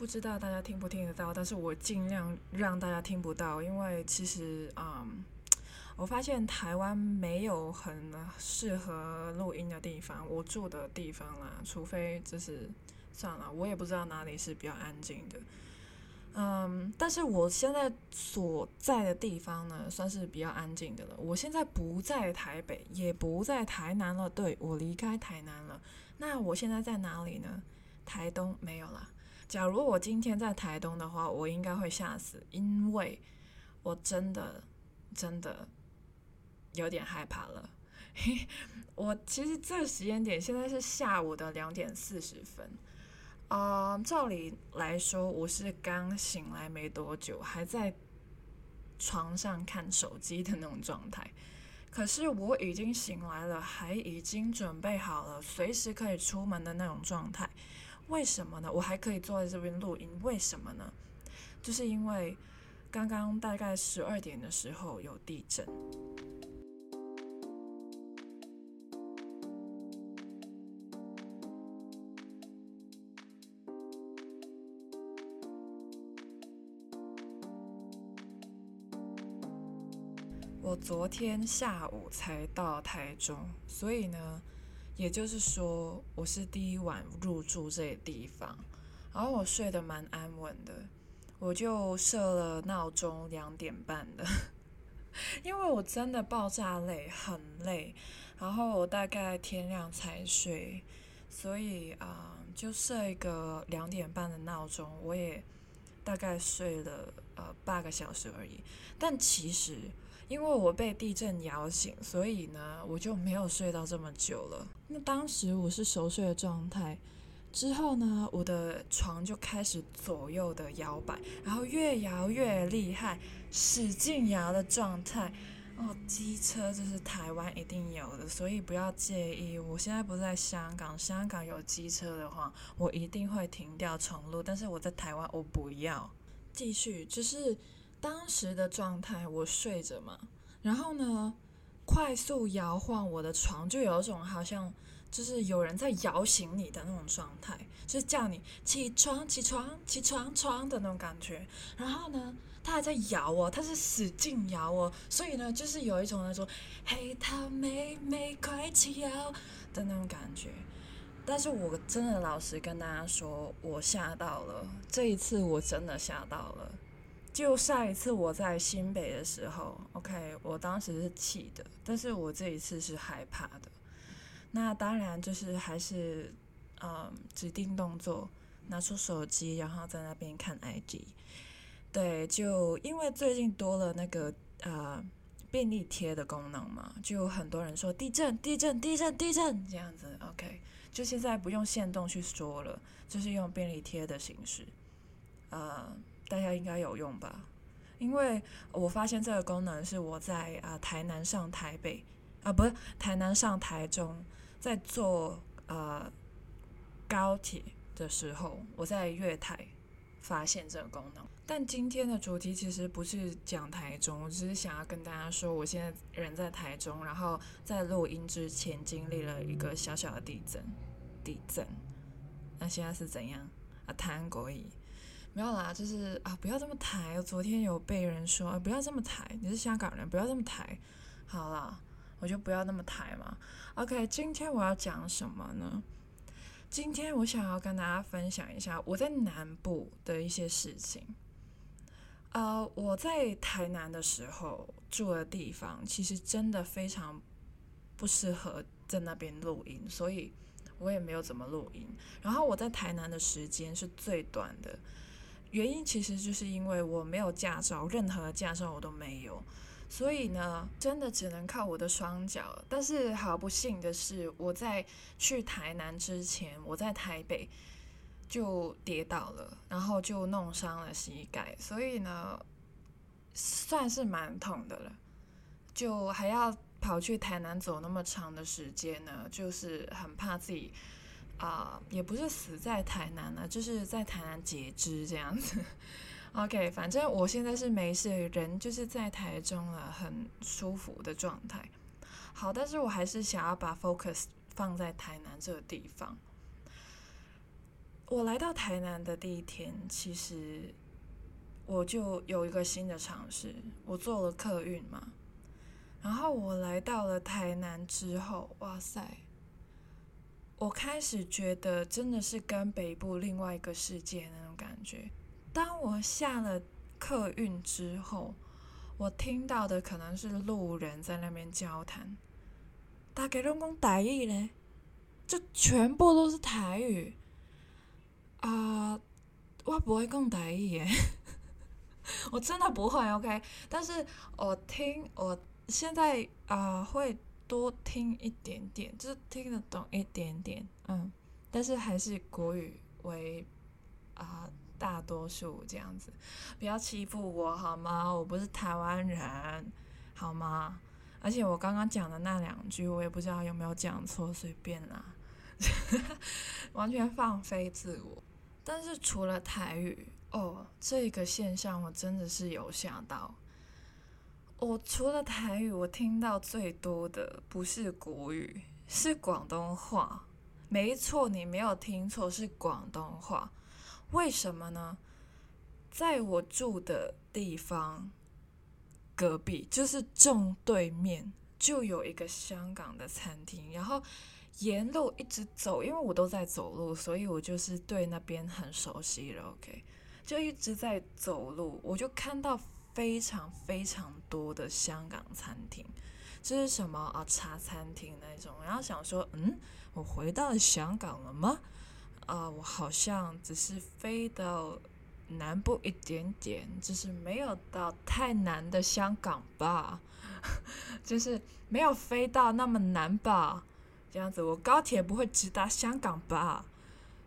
不知道大家听不听得到，但是我尽量让大家听不到，因为其实，嗯，我发现台湾没有很适合录音的地方，我住的地方啦，除非就是算了，我也不知道哪里是比较安静的，嗯，但是我现在所在的地方呢，算是比较安静的了。我现在不在台北，也不在台南了，对，我离开台南了。那我现在在哪里呢？台东没有啦。假如我今天在台东的话，我应该会吓死，因为我真的真的有点害怕了。我其实这个时间点现在是下午的两点四十分，啊、照理来说我是刚醒来没多久，还在床上看手机的那种状态。可是我已经醒来了，还已经准备好了，随时可以出门的那种状态。为什么呢？我还可以坐在这边录音，为什么呢？就是因为刚刚大概十二点的时候有地震。我昨天下午才到台中，所以呢。也就是说，我是第一晚入住这个地方，然后我睡得蛮安稳的，我就设了闹钟两点半的，因为我真的爆炸累，很累，然后我大概天亮才睡，所以啊、就设一个两点半的闹钟，我也大概睡了呃八个小时而已，但其实。因为我被地震摇醒，所以呢，我就没有睡到这么久了。那当时我是熟睡的状态，之后呢，我的床就开始左右的摇摆，然后越摇越厉害，使劲摇的状态。哦，机车这是台湾一定有的，所以不要介意。我现在不在香港，香港有机车的话，我一定会停掉重录。但是我在台湾，我不要继续，就是。当时的状态，我睡着嘛，然后呢，快速摇晃我的床，就有一种好像就是有人在摇醒你的那种状态，就是叫你起床、起床、起床、床的那种感觉。然后呢，他还在摇哦，他是使劲摇哦，所以呢，就是有一种那种黑桃妹妹快起摇的那种感觉。但是我真的老实跟大家说，我吓到了，这一次我真的吓到了。就上一次我在新北的时候，OK，我当时是气的，但是我这一次是害怕的。那当然就是还是，嗯，指定动作，拿出手机，然后在那边看 IG。对，就因为最近多了那个呃便利贴的功能嘛，就很多人说地震、地震、地震、地震这样子，OK，就现在不用限动去说了，就是用便利贴的形式，呃。大家应该有用吧？因为我发现这个功能是我在啊、台南上台北啊，不是台南上台中，在坐呃高铁的时候，我在月台发现这个功能。但今天的主题其实不是讲台中，我只是想要跟大家说，我现在人在台中，然后在录音之前经历了一个小小的地震，地震。那现在是怎样啊？谈国语。没有啦，就是啊，不要这么抬。昨天有被人说，啊，不要这么抬，你是香港人，不要这么抬。好啦，我就不要那么抬嘛。OK，今天我要讲什么呢？今天我想要跟大家分享一下我在南部的一些事情。呃，我在台南的时候住的地方，其实真的非常不适合在那边录音，所以我也没有怎么录音。然后我在台南的时间是最短的。原因其实就是因为我没有驾照，任何驾照我都没有，所以呢，真的只能靠我的双脚。但是好不幸的是，我在去台南之前，我在台北就跌倒了，然后就弄伤了膝盖，所以呢，算是蛮痛的了。就还要跑去台南走那么长的时间呢，就是很怕自己。啊、也不是死在台南了，就是在台南截肢这样子。OK，反正我现在是没事，人就是在台中了，很舒服的状态。好，但是我还是想要把 focus 放在台南这个地方。我来到台南的第一天，其实我就有一个新的尝试，我坐了客运嘛。然后我来到了台南之后，哇塞！我开始觉得真的是跟北部另外一个世界那种感觉。当我下了客运之后，我听到的可能是路人在那边交谈，大家拢讲台语嘞，就全部都是台语啊、呃！我不会讲台语耶，我真的不会。OK，但是我听我。现在啊、会多听一点点，就是听得懂一点点，嗯，但是还是国语为啊、大多数这样子，不要欺负我好吗？我不是台湾人，好吗？而且我刚刚讲的那两句，我也不知道有没有讲错，随便啦，完全放飞自我。但是除了台语，哦，这个现象我真的是有想到。我除了台语，我听到最多的不是国语，是广东话。没错，你没有听错，是广东话。为什么呢？在我住的地方隔壁，就是正对面，就有一个香港的餐厅。然后沿路一直走，因为我都在走路，所以我就是对那边很熟悉了。OK，就一直在走路，我就看到。非常非常多的香港餐厅，这是什么啊？茶餐厅那种。然后想说，嗯，我回到了香港了吗？啊，我好像只是飞到南部一点点，就是没有到太南的香港吧，就是没有飞到那么南吧，这样子，我高铁不会直达香港吧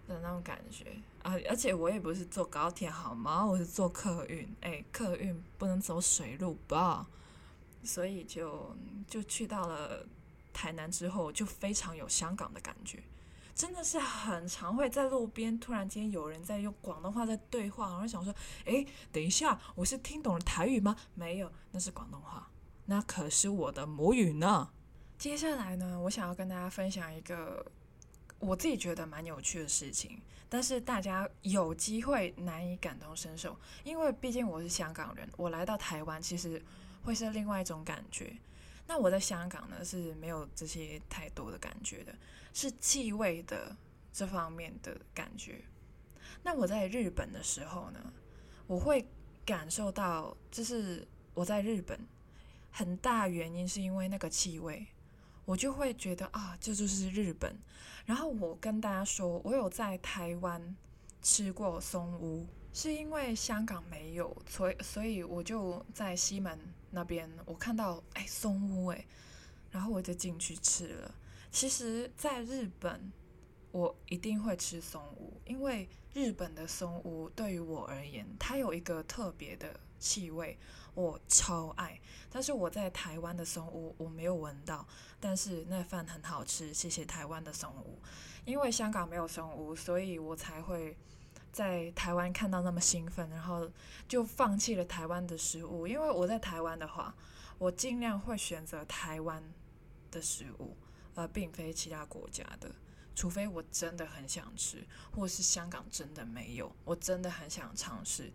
的那种感觉。啊！而且我也不是坐高铁好吗？我是坐客运。哎，客运不能走水路吧？所以就就去到了台南之后，就非常有香港的感觉。真的是很常会在路边突然间有人在用广东话在对话，我就想说：哎，等一下，我是听懂了台语吗？没有，那是广东话，那可是我的母语呢。接下来呢，我想要跟大家分享一个我自己觉得蛮有趣的事情。但是大家有机会难以感同身受，因为毕竟我是香港人，我来到台湾其实会是另外一种感觉。那我在香港呢是没有这些太多的感觉的，是气味的这方面的感觉。那我在日本的时候呢，我会感受到，就是我在日本很大原因是因为那个气味。我就会觉得啊，这就是日本。然后我跟大家说，我有在台湾吃过松屋，是因为香港没有，所以所以我就在西门那边，我看到哎松屋哎，然后我就进去吃了。其实，在日本，我一定会吃松屋，因为日本的松屋对于我而言，它有一个特别的气味。我超爱，但是我在台湾的松屋我没有闻到，但是那饭很好吃，谢谢台湾的松屋。因为香港没有松屋，所以我才会在台湾看到那么兴奋，然后就放弃了台湾的食物。因为我在台湾的话，我尽量会选择台湾的食物，而并非其他国家的，除非我真的很想吃，或是香港真的没有，我真的很想尝试。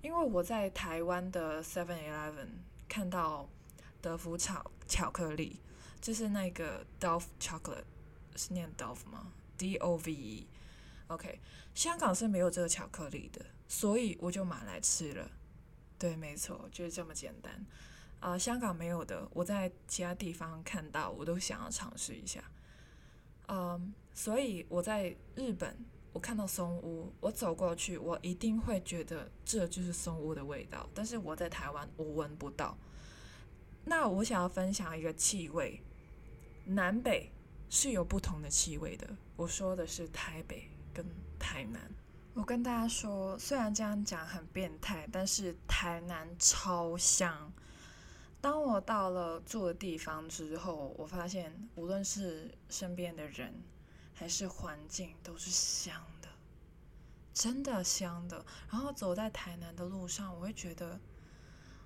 因为我在台湾的 Seven Eleven 看到德芙巧巧克力，就是那个 Dove Chocolate，是念 Dove 吗？D O V E。OK，香港是没有这个巧克力的，所以我就买来吃了。对，没错，就是这么简单。啊、香港没有的，我在其他地方看到，我都想要尝试一下。嗯，所以我在日本。我看到松屋，我走过去，我一定会觉得这就是松屋的味道。但是我在台湾，我闻不到。那我想要分享一个气味，南北是有不同的气味的。我说的是台北跟台南。我跟大家说，虽然这样讲很变态，但是台南超香。当我到了住的地方之后，我发现无论是身边的人，还是环境都是香的，真的香的。然后走在台南的路上，我会觉得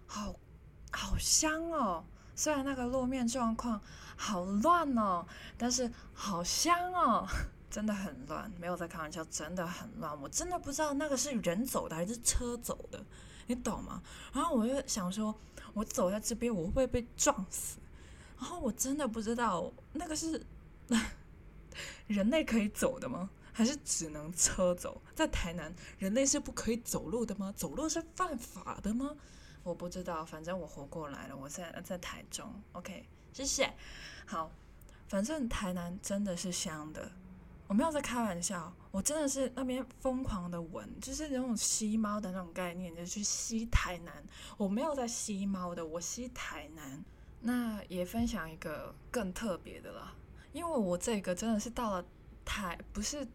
好好香哦。虽然那个路面状况好乱哦，但是好香哦。真的很乱，没有在开玩笑，真的很乱。我真的不知道那个是人走的还是车走的，你懂吗？然后我就想说，我走在这边，我会不会被撞死？然后我真的不知道那个是人类可以走的吗？还是只能车走？在台南，人类是不可以走路的吗？走路是犯法的吗？我不知道，反正我活过来了。我在在台中，OK，谢谢。好，反正台南真的是香的，我没有在开玩笑，我真的是那边疯狂的闻，就是那种吸猫的那种概念，就去吸台南。我没有在吸猫的，我吸台南。那也分享一个更特别的啦，因为我这个真的是到了台，不是。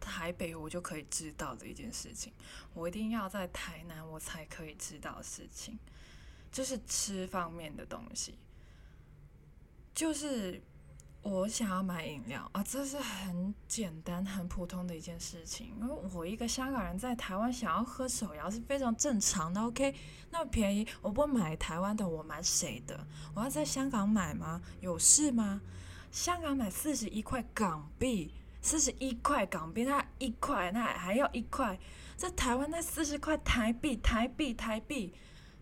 台北我就可以知道的一件事情，我一定要在台南我才可以知道事情，就是吃方面的东西。就是我想要买饮料啊，这是很简单、很普通的一件事情。因为我一个香港人在台湾想要喝手摇是非常正常的。OK，那么便宜，我不买台湾的，我买谁的？我要在香港买吗？有事吗？香港买四十一块港币。四十一块港币，那一块，那还要一块，在台湾那四十块台币，台币，台币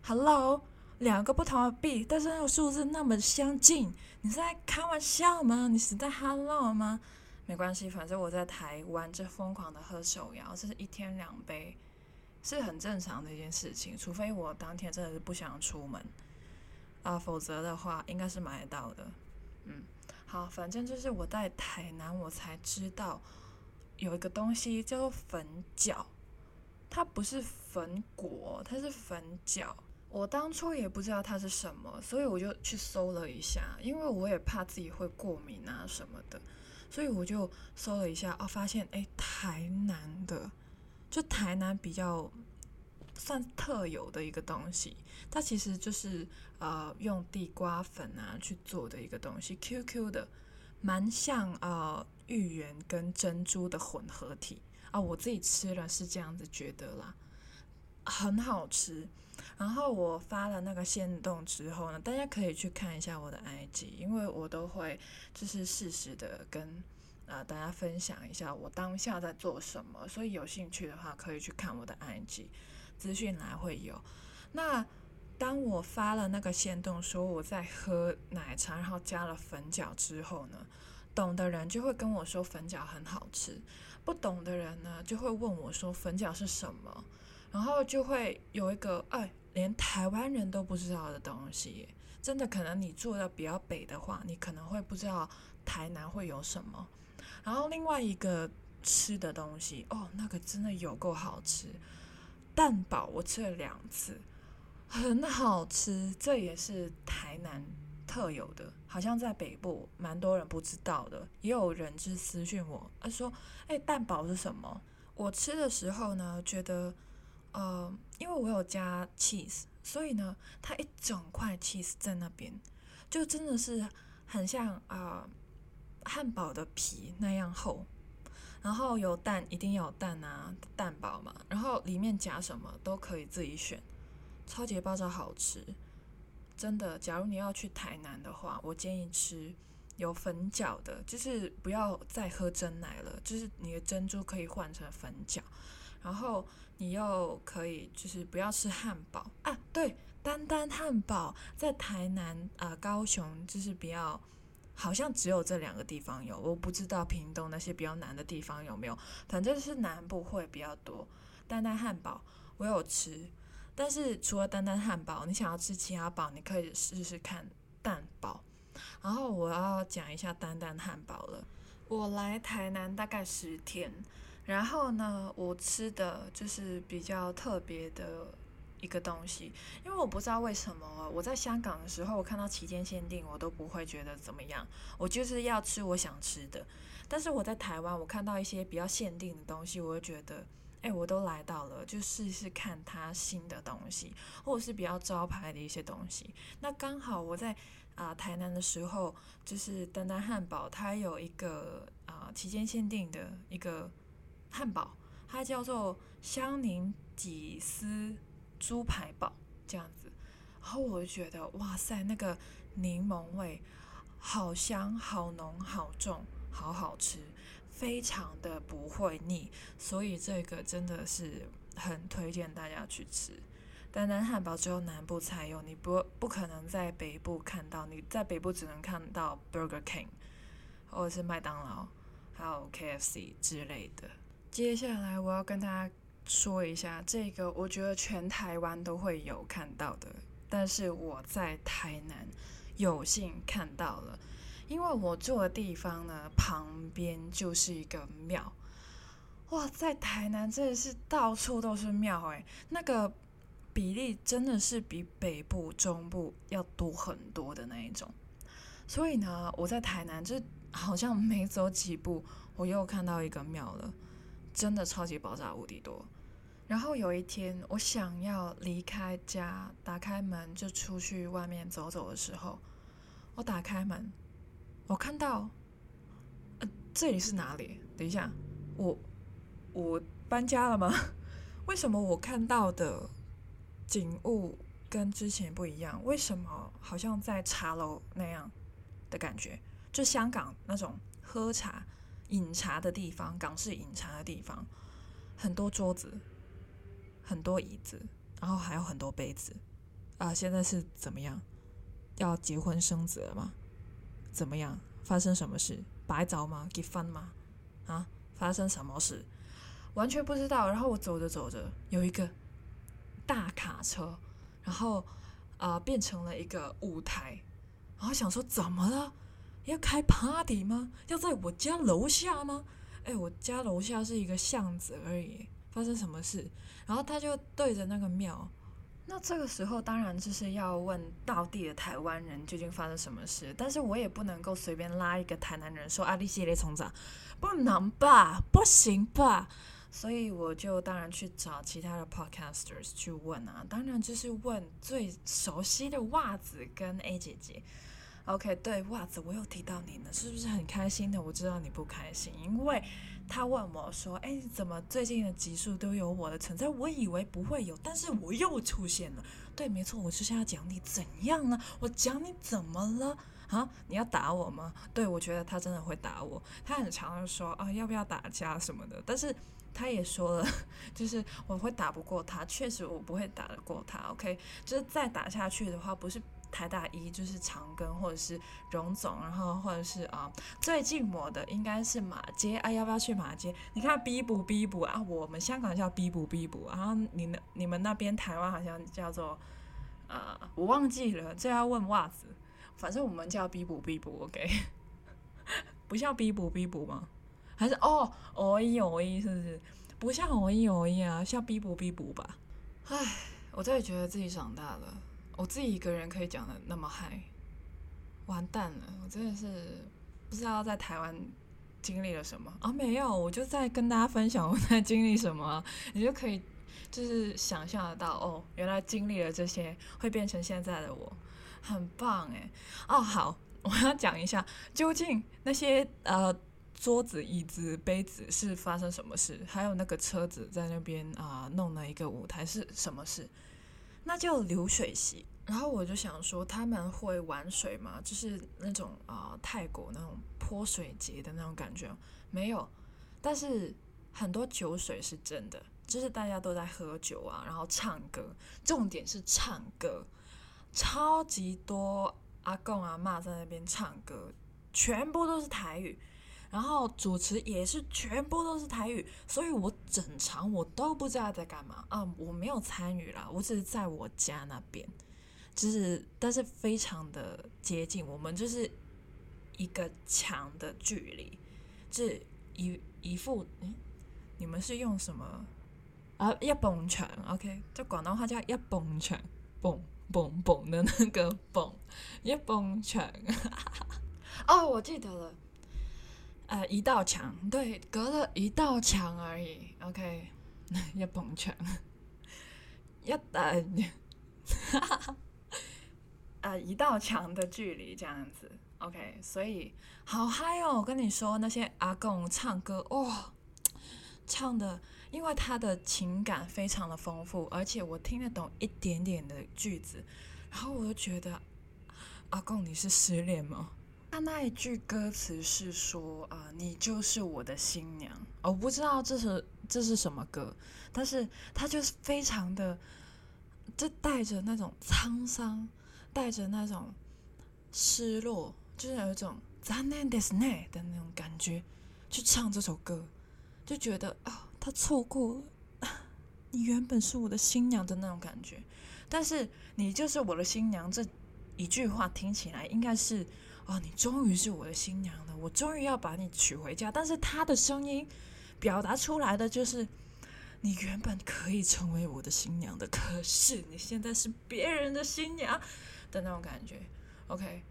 ，Hello，两个不同的币，但是那个数字那么相近，你是在开玩笑吗？你是在 Hello 吗？没关系，反正我在台湾这疯狂的喝手摇，这是一天两杯，是很正常的一件事情，除非我当天真的是不想出门啊，否则的话应该是买得到的，嗯。好，反正就是我在台南，我才知道有一个东西叫做粉饺，它不是粉果，它是粉饺。我当初也不知道它是什么，所以我就去搜了一下，因为我也怕自己会过敏啊什么的，所以我就搜了一下，哦，发现诶，台南的，就台南比较。算特有的一个东西，它其实就是呃用地瓜粉啊去做的一个东西，Q Q 的，蛮像呃芋圆跟珍珠的混合体啊。我自己吃了是这样子觉得啦，很好吃。然后我发了那个限动之后呢，大家可以去看一下我的 IG，因为我都会就是适时的跟呃大家分享一下我当下在做什么，所以有兴趣的话可以去看我的 IG。资讯栏会有。那当我发了那个线动说我在喝奶茶，然后加了粉饺之后呢，懂的人就会跟我说粉饺很好吃，不懂的人呢就会问我说粉饺是什么，然后就会有一个哎，连台湾人都不知道的东西，真的可能你住的比较北的话，你可能会不知道台南会有什么。然后另外一个吃的东西哦，那个真的有够好吃。蛋堡我吃了两次，很好吃，这也是台南特有的，好像在北部蛮多人不知道的，也有人就私讯我，他说：“哎，蛋堡是什么？”我吃的时候呢，觉得，呃，因为我有加 cheese，所以呢，它一整块 cheese 在那边，就真的是很像啊、汉堡的皮那样厚。然后有蛋，一定要有蛋啊，蛋堡嘛。然后里面夹什么都可以自己选，超级爆炸好吃，真的。假如你要去台南的话，我建议吃有粉饺的，就是不要再喝真奶了，就是你的珍珠可以换成粉饺。然后你又可以就是不要吃汉堡啊，对，丹丹汉堡在台南啊、高雄就是比较。好像只有这两个地方有，我不知道屏东那些比较南的地方有没有，反正是南部会比较多。丹丹汉堡我有吃，但是除了丹丹汉堡，你想要吃其他堡，你可以试试看蛋堡。然后我要讲一下丹丹汉堡了。我来台南大概十天，然后呢，我吃的就是比较特别的。一个东西，因为我不知道为什么我在香港的时候，我看到期间限定，我都不会觉得怎么样，我就是要吃我想吃的。但是我在台湾，我看到一些比较限定的东西，我会觉得，哎，我都来到了，就试试看它新的东西，或者是比较招牌的一些东西。那刚好我在啊、台南的时候，就是丹丹汉堡，它有一个啊、呃、期间限定的一个汉堡，它叫做香柠鸡丝。猪排堡这样子，然后我就觉得哇塞，那个柠檬味好香、好浓、好重、好好吃，非常的不会腻，所以这个真的是很推荐大家去吃。丹丹汉堡只有南部才有，你不不可能在北部看到。你在北部只能看到 Burger King，或者是麦当劳，还有 KFC 之类的。接下来我要跟大家说一下这个，我觉得全台湾都会有看到的，但是我在台南有幸看到了，因为我住的地方呢，旁边就是一个庙。哇，在台南真的是到处都是庙哎，那个。比例真的是比北部、中部要多很多的那一种，所以呢，我在台南就好像没走几步，我又看到一个庙了，真的超级爆炸无敌多。然后有一天，我想要离开家，打开门就出去外面走走的时候，我打开门，我看到，呃，这里是哪里？等一下，我我搬家了吗？为什么我看到的？景物跟之前不一样，为什么好像在茶楼那样的感觉？就香港那种喝茶、饮茶的地方，港式饮茶的地方，很多桌子，很多椅子，然后还有很多杯子。啊，现在是怎么样？要结婚生子了吗？怎么样？发生什么事？摆酒吗？结婚吗？啊？发生什么事？完全不知道。然后我走着走着，有一个。大卡车，然后啊、呃、变成了一个舞台，然后想说怎么了？要开 party 吗？要在我家楼下吗？哎，我家楼下是一个巷子而已，发生什么事？然后他就对着那个庙，那这个时候当然就是要问到地的台湾人究竟发生什么事，但是我也不能够随便拉一个台南人说啊，你系列从长，不能吧？不行吧？所以我就当然去找其他的 podcasters 去问啊，当然就是问最熟悉的袜子跟 A 姐姐。OK，对，袜子我有提到你呢，是不是很开心的？我知道你不开心，因为他问我说：“哎，怎么最近的集数都有我的存在？我以为不会有，但是我又出现了。”对，没错，我就是要讲你怎样呢？我讲你怎么了？啊，你要打我吗？对，我觉得他真的会打我，他很常说啊，要不要打架什么的，但是。他也说了，就是我会打不过他，确实我不会打得过他。OK，就是再打下去的话，不是台大一就是长庚或者是荣总，然后或者是啊最近我的应该是马街啊，要不要去马街？你看逼补逼补啊，我们香港叫逼补逼补，然后你那你们那边台湾好像叫做啊，我忘记了，这要问袜子，反正我们叫逼补逼补，OK，不叫逼补逼补吗？还是哦，哦一哦一，是不是？不像哦一哦一啊，像逼补逼补吧。唉，我真的觉得自己长大了，我自己一个人可以讲的那么嗨，完蛋了！我真的是不知道在台湾经历了什么啊？没有，我就在跟大家分享我 在经历什么，你就可以就是想象得到哦，原来经历了这些会变成现在的我，很棒哎！哦，好，我要讲一下究竟那些呃。桌子、椅子、杯子是发生什么事？还有那个车子在那边啊、弄了一个舞台是什么事？那叫流水席。然后我就想说，他们会玩水吗？就是那种啊、泰国那种泼水节的那种感觉没有。但是很多酒水是真的，就是大家都在喝酒啊，然后唱歌。重点是唱歌，超级多阿公阿嬷在那边唱歌，全部都是台语。然后主持也是全部都是台语，所以我整场我都不知道在干嘛啊！我没有参与啦，我只是在我家那边，就是但是非常的接近，我们就是一个墙的距离，就是一一副诶，你们是用什么啊？一蹦墙，OK，在广东话叫一蹦墙，蹦蹦蹦的那个蹦，一蹦墙。哦，我记得了。呃，一道墙，对，隔了一道墙而已。OK，一捧墙，一等，哈哈哈，呃，一道墙的距离这样子。OK，所以好嗨哦！我跟你说，那些阿公唱歌，哦，唱的，因为他的情感非常的丰富，而且我听得懂一点点的句子，然后我就觉得，阿公你是失恋吗？他那一句歌词是说啊、呃，你就是我的新娘。我不知道这是这是什么歌，但是他就是非常的，就带着那种沧桑，带着那种失落，就是有一种残念ですね的那种感觉，去唱这首歌，就觉得啊、哦，他错过了，你原本是我的新娘的那种感觉。但是你就是我的新娘这一句话听起来应该是。 哦，你终于是我的新娘了，我终于要把你娶回家。但是他的声音表达出来的就是，你原本可以成为我的新娘的，可是你现在是别人的新娘的那种感觉。OK。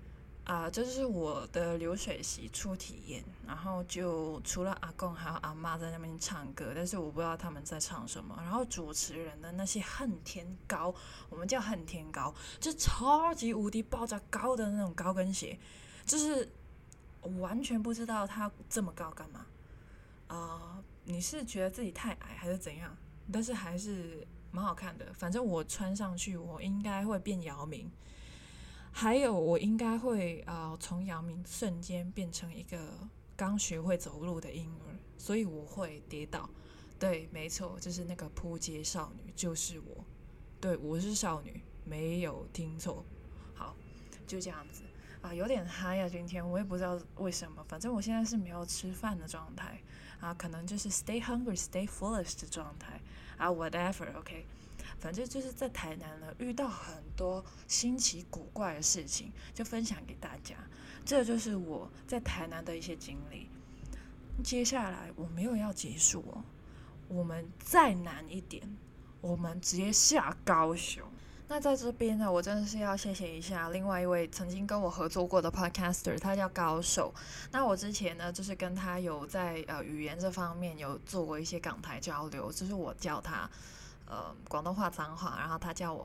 啊，这就是我的流水席初体验，然后就除了阿公还有阿妈在那边唱歌，但是我不知道他们在唱什么。然后主持人的那些恨天高，我们叫恨天高，就超级无敌爆炸高的那种高跟鞋，就是我完全不知道他这么高干嘛。啊、你是觉得自己太矮还是怎样？但是还是蛮好看的，反正我穿上去，我应该会变姚明。还有，我应该会啊，从姚明瞬间变成一个刚学会走路的婴儿，所以我会跌倒。对，没错，就是那个扑街少女，就是我。对，我是少女，没有听错。好，就这样子啊，有点嗨啊，今天我也不知道为什么，反正我现在是没有吃饭的状态啊，可能就是 stay hungry, stay foolish 的状态啊，whatever，OK。反正就是在台南呢，遇到很多新奇古怪的事情，就分享给大家。这就是我在台南的一些经历。接下来我没有要结束哦，我们再难一点，我们直接下高雄。那在这边呢，我真的是要谢谢一下另外一位曾经跟我合作过的 podcaster，他叫高手。那我之前呢，就是跟他有在呃语言这方面有做过一些港台交流，就是我教他。呃，广东话脏话，然后他叫我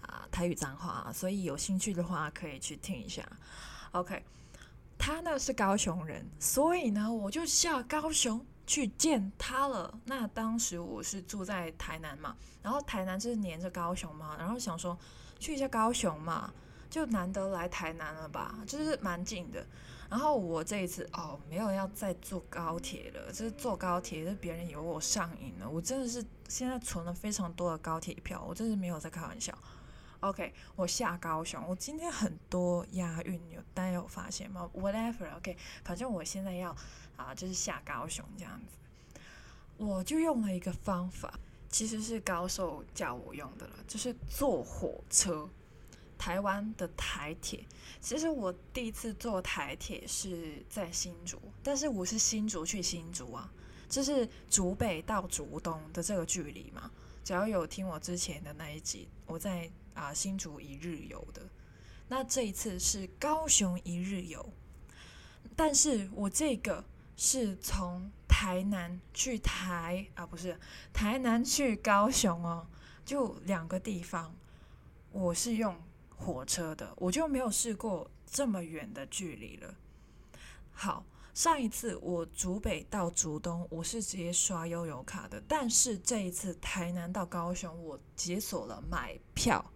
啊、台语脏话，所以有兴趣的话可以去听一下。OK，他呢是高雄人，所以呢我就下高雄去见他了。那当时我是住在台南嘛，然后台南就是连着高雄嘛，然后想说去一下高雄嘛，就难得来台南了吧，就是蛮近的。然后我这一次哦，没有要再坐高铁了，就是坐高铁，是别人以为我上瘾了。我真的是现在存了非常多的高铁票，我真是没有在开玩笑。OK，我下高雄，我今天很多押韵，有大家有发现吗？Whatever，OK，反正我现在要啊，就是下高雄这样子，我就用了一个方法，其实是高手叫我用的了，就是坐火车。台湾的台铁，其实我第一次坐台铁是在新竹，但是我是新竹去新竹啊，就是竹北到竹东的这个距离嘛。只要有听我之前的那一集，我在啊、新竹一日游的，那这一次是高雄一日游，但是我这个是从台南去台啊，不是台南去高雄哦，就两个地方，我是用。火车的，我就没有试过这么远的距离了。好，上一次我竹北到竹东，我是直接刷悠游卡的，但是这一次台南到高雄，我解锁了买票，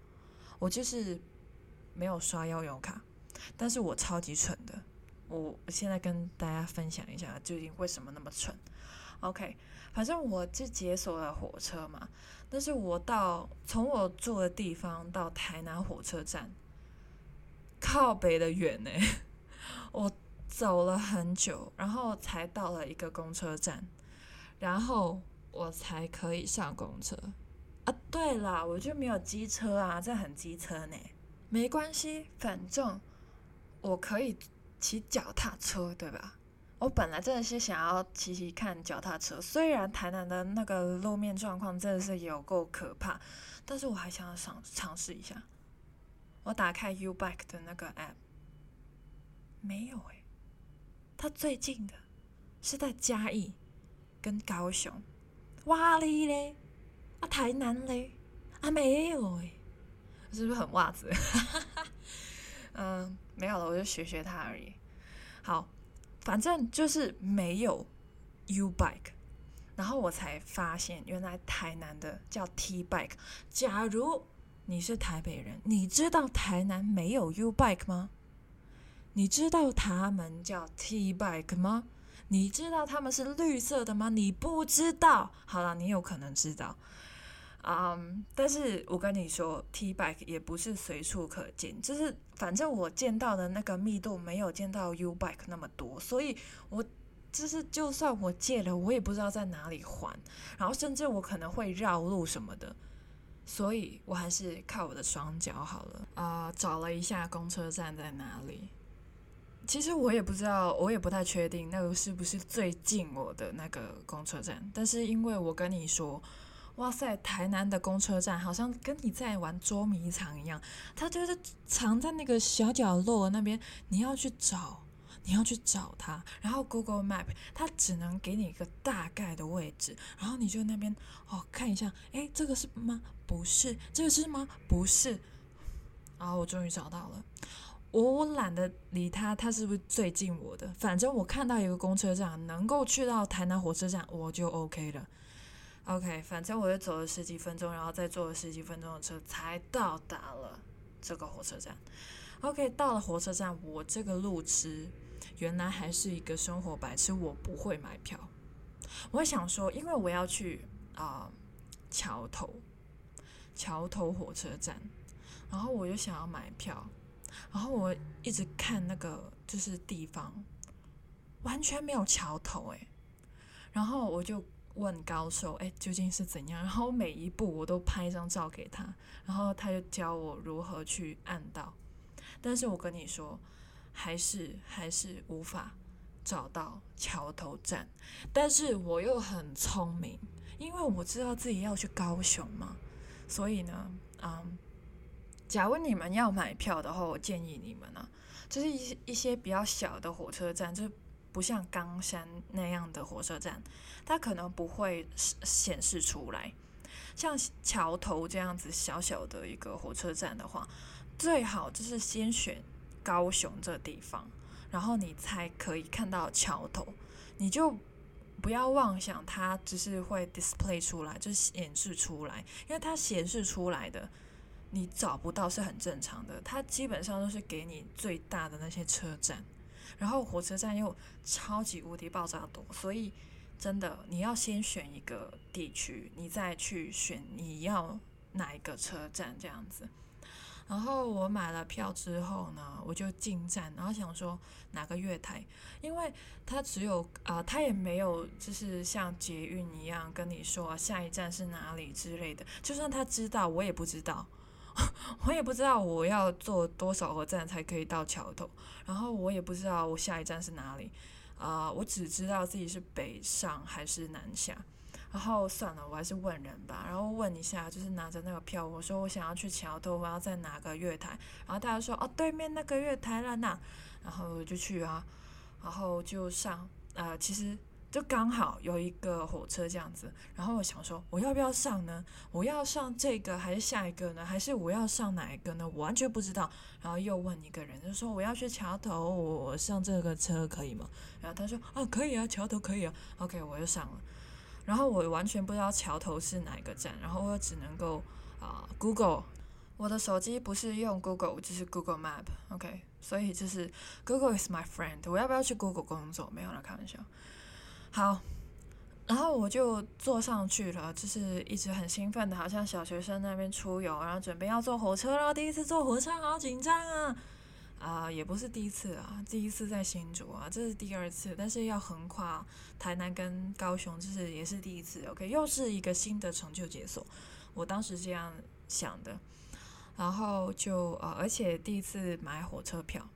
我就是没有刷悠游卡，但是我超级蠢的，我现在跟大家分享一下究竟为什么那么蠢。OK，反正我就解锁了火车嘛。但是我到从我住的地方到台南火车站，靠北的远呢，我走了很久，然后才到了一个公车站，然后我才可以上公车。啊，对了，我就没有机车啊，这很机车呢。没关系，反正我可以骑脚踏车，对吧？我本来真的是想要骑骑看脚踏车，虽然台南的那个路面状况真的是有够可怕，但是我还想要尝尝试一下。我打开 U Bike 的那个 App，没有诶、欸，它最近的是在嘉义跟高雄，哇哩嘞，台南嘞，啊没有诶、是不是很袜子？嗯，没有了，我就学学他而已。好。反正就是没有 U bike，然后我才发现原来台南的叫 T bike。假如你是台北人，你知道台南没有 U bike 吗？你知道他们叫 T bike 吗？你知道他们是绿色的吗？你不知道。好了，你有可能知道。嗯但是我跟你说，T bike 也不是随处可见，就是反正我见到的那个密度没有见到 U bike 那么多，所以我就是就算我借了，我也不知道在哪里还，然后甚至我可能会绕路什么的，所以我还是靠我的双脚好了。啊、找了一下公车站在哪里，其实我也不知道，我也不太确定那个是不是最近我的那个公车站，但是因为我跟你说。哇塞，台南的公车站好像跟你在玩捉迷藏一样，它就是藏在那个小角落那边，你要去找，你要去找它。然后 Google Map 它只能给你一个大概的位置，然后你就那边哦看一下，诶，这个是吗？不是，这个是吗？不是。然后我终于找到了，我我懒得理它，它是不是最近我的？反正我看到一个公车站能够去到台南火车站，我就 OK 了。OK，反正我就走了十几分钟，然后再坐了十几分钟的车，才到达了这个火车站。OK，到了火车站，我这个路痴原来还是一个生活白痴，我不会买票。我想说，因为我要去啊、桥头，桥头火车站，然后我就想要买票，然后我一直看那个就是地方，完全没有桥头诶，然后我就。问高手，哎，究竟是怎样？然后每一步我都拍一张照给他，然后他就教我如何去按到。但是我跟你说，还是还是无法找到桥头站。但是我又很聪明，因为我知道自己要去高雄嘛，所以呢，嗯，假如你们要买票的话，我建议你们呢、就是一一些比较小的火车站，就。不像冈山那样的火车站，它可能不会显示出来。像桥头这样子小小的一个火车站的话，最好就是先选高雄这地方，然后你才可以看到桥头。你就不要妄想它只是会 display 出来，就显示出来，因为它显示出来的你找不到是很正常的。它基本上都是给你最大的那些车站。然后火车站又超级无敌爆炸多，所以真的你要先选一个地区，你再去选你要哪一个车站这样子。然后我买了票之后呢，我就进站，然后想说哪个月台，因为它只有啊、呃，它也没有就是像捷运一样跟你说下一站是哪里之类的，就算他知道，我也不知道。我也不知道我要坐多少个站才可以到桥头，然后我也不知道我下一站是哪里，啊、我只知道自己是北上还是南下，然后算了，我还是问人吧，然后问一下，就是拿着那个票，我说我想要去桥头，我要在哪个月台，然后大家说哦，对面那个月台了呢，然后我就去啊，然后就上，啊、呃，其实。就刚好有一个火车这样子，然后我想说，我要不要上呢？我要上这个还是下一个呢？还是我要上哪一个呢？我完全不知道。然后又问一个人，就说我要去桥头，我上这个车可以吗？然后他说啊，可以啊，桥头可以啊。OK，我就上了。然后我完全不知道桥头是哪一个站，然后我只能够啊、Google。我的手机不是用 Google，就是 Google Map。OK，所以就是 Google is my friend。我要不要去 Google 工作？没有啦，开玩笑。好，然后我就坐上去了，就是一直很兴奋的，好像小学生那边出游，然后准备要坐火车了。第一次坐火车，好紧张啊！啊、也不是第一次啊，第一次在新竹啊，这是第二次，但是要横跨台南跟高雄，就是也是第一次。OK，又是一个新的成就解锁，我当时这样想的。然后就呃，而且第一次买火车票，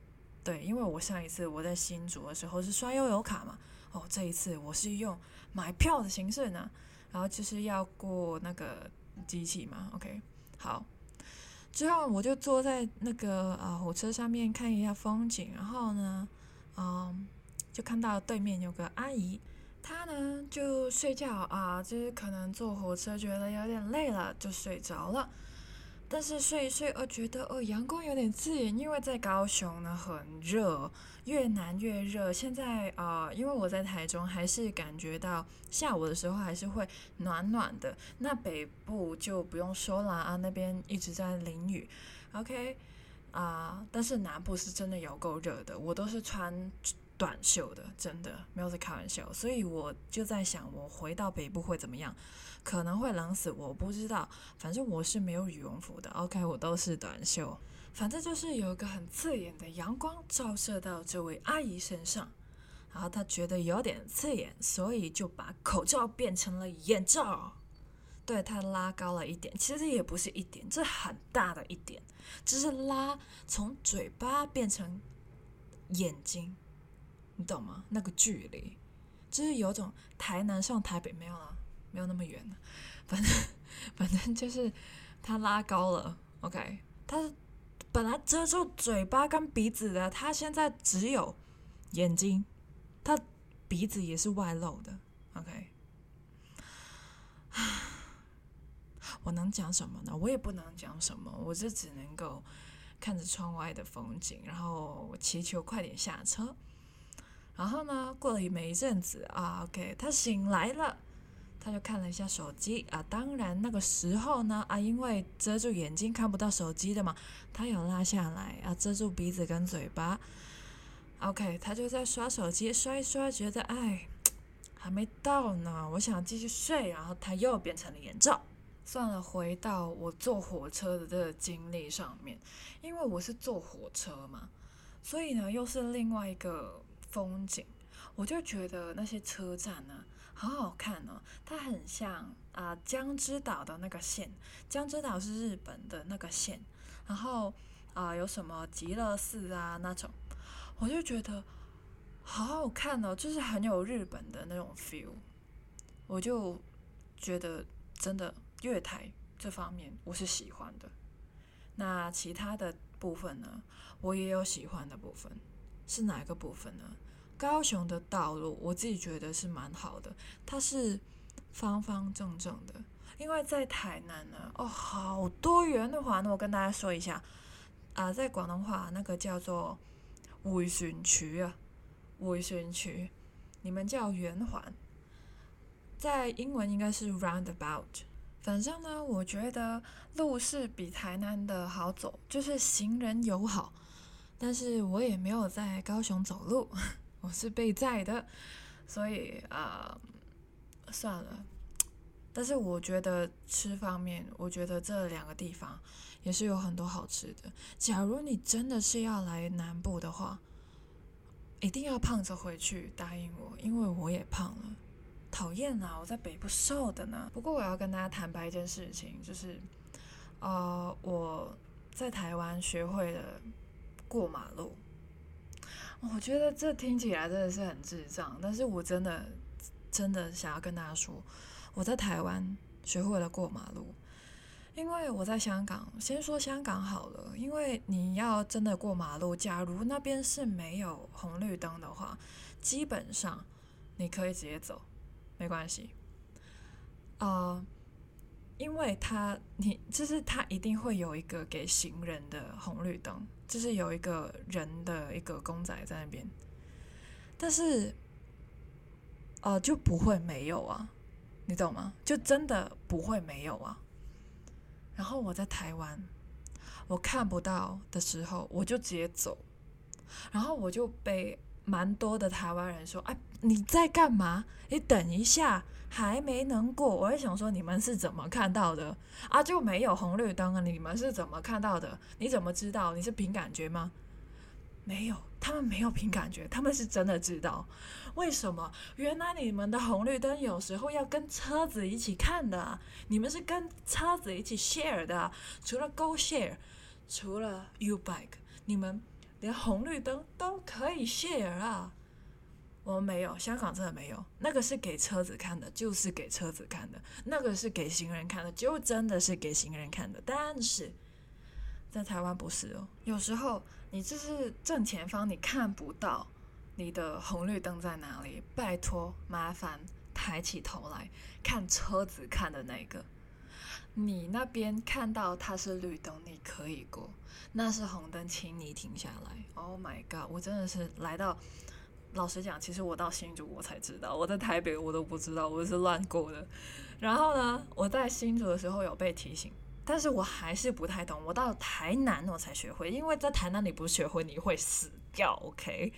对，因为我上一次我在新竹的时候是刷悠游卡嘛。哦，这一次我是用买票的形式呢，然后就是要过那个机器嘛，OK，好，之后我就坐在那个啊、呃、火车上面看一下风景，然后呢，嗯，就看到对面有个阿姨，她呢就睡觉啊，就是可能坐火车觉得有点累了，就睡着了。但是睡一睡，我觉得哦，阳光有点刺眼，因为在高雄呢很热，越南越热。现在啊、因为我在台中，还是感觉到下午的时候还是会暖暖的。那北部就不用说了啊，那边一直在淋雨。OK，啊、但是南部是真的有够热的，我都是穿短袖的，真的没有在开玩笑。所以我就在想，我回到北部会怎么样？可能会冷死，我不知道。反正我是没有羽绒服的，OK，我都是短袖。反正就是有一个很刺眼的阳光照射到这位阿姨身上，然后她觉得有点刺眼，所以就把口罩变成了眼罩。对，她拉高了一点，其实也不是一点，这很大的一点，只是拉从嘴巴变成眼睛，你懂吗？那个距离，就是有种台南上台北没有了，没有那么远，反正反正就是他拉高了，OK，他。本来遮住嘴巴跟鼻子的，他现在只有眼睛，他鼻子也是外露的。OK，我能讲什么呢？我也不能讲什么，我就只能够看着窗外的风景，然后祈求快点下车。然后呢，过了一没一阵子啊，OK，他醒来了。他就看了一下手机啊，当然那个时候呢啊，因为遮住眼睛看不到手机的嘛，他有拉下来啊，遮住鼻子跟嘴巴。OK，他就在刷手机，刷一刷，觉得哎，还没到呢，我想继续睡，然后他又变成了眼罩。算了，回到我坐火车的这个经历上面，因为我是坐火车嘛，所以呢又是另外一个风景，我就觉得那些车站呢。好好看哦，它很像啊、江之岛的那个线，江之岛是日本的那个线，然后啊、有什么极乐寺啊那种，我就觉得好好看哦，就是很有日本的那种 feel，我就觉得真的月台这方面我是喜欢的，那其他的部分呢，我也有喜欢的部分，是哪一个部分呢？高雄的道路，我自己觉得是蛮好的，它是方方正正的。因为在台南呢，哦，好多圆环，我跟大家说一下啊、在广东话那个叫做回旋区啊，回旋区，你们叫圆环，在英文应该是 roundabout。反正呢，我觉得路是比台南的好走，就是行人友好，但是我也没有在高雄走路。我是被载的，所以啊、算了。但是我觉得吃方面，我觉得这两个地方也是有很多好吃的。假如你真的是要来南部的话，一定要胖着回去，答应我，因为我也胖了。讨厌啊！我在北部瘦的呢。不过我要跟大家坦白一件事情，就是，呃，我在台湾学会了过马路。我觉得这听起来真的是很智障，但是我真的真的想要跟大家说，我在台湾学会了过马路，因为我在香港，先说香港好了，因为你要真的过马路，假如那边是没有红绿灯的话，基本上你可以直接走，没关系，呃。因为他，你就是他一定会有一个给行人的红绿灯，就是有一个人的一个公仔在那边，但是，呃，就不会没有啊，你懂吗？就真的不会没有啊。然后我在台湾，我看不到的时候，我就直接走，然后我就被蛮多的台湾人说：“哎，你在干嘛？你等一下。”还没能过，我也想说你们是怎么看到的啊？就没有红绿灯啊？你们是怎么看到的？你怎么知道？你是凭感觉吗？没有，他们没有凭感觉，他们是真的知道。为什么？原来你们的红绿灯有时候要跟车子一起看的，你们是跟车子一起 share 的。除了 Go Share，除了 U-Bike，你们连红绿灯都可以 share 啊。我们没有，香港真的没有。那个是给车子看的，就是给车子看的；那个是给行人看的，就真的是给行人看的。但是在台湾不是哦，有时候你就是正前方，你看不到你的红绿灯在哪里。拜托，麻烦抬起头来看车子看的那个。你那边看到它是绿灯，你可以过；那是红灯，请你停下来。Oh my god！我真的是来到。老实讲，其实我到新竹我才知道，我在台北我都不知道，我是乱过的。然后呢，我在新竹的时候有被提醒，但是我还是不太懂。我到台南我才学会，因为在台南你不学会你会死掉。OK，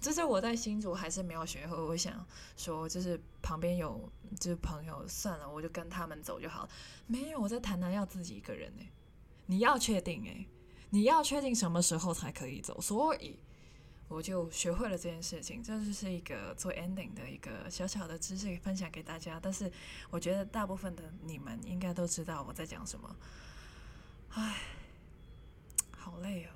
就是我在新竹还是没有学会。我想说，就是旁边有就是朋友，算了，我就跟他们走就好了。没有，我在台南要自己一个人呢。你要确定诶，你要确定什么时候才可以走，所以。我就学会了这件事情，这就是一个做 ending 的一个小小的知识分享给大家。但是我觉得大部分的你们应该都知道我在讲什么。唉，好累哦，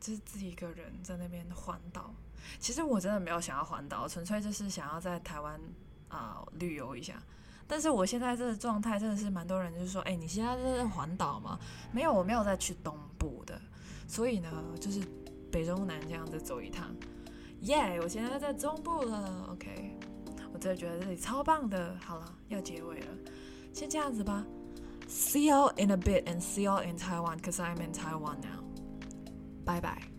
就是自己一个人在那边环岛。其实我真的没有想要环岛，纯粹就是想要在台湾啊、旅游一下。但是我现在这个状态真的是蛮多人就是说，哎，你现在在环岛吗？没有，我没有再去东部的。所以呢，就是。北中南这样子走一趟，耶、我现在在中部了，OK，我真的觉得这里超棒的。好了，要结尾了，先这样子吧。See you in a bit and see you in Taiwan, cause I'm in Taiwan now. Bye bye.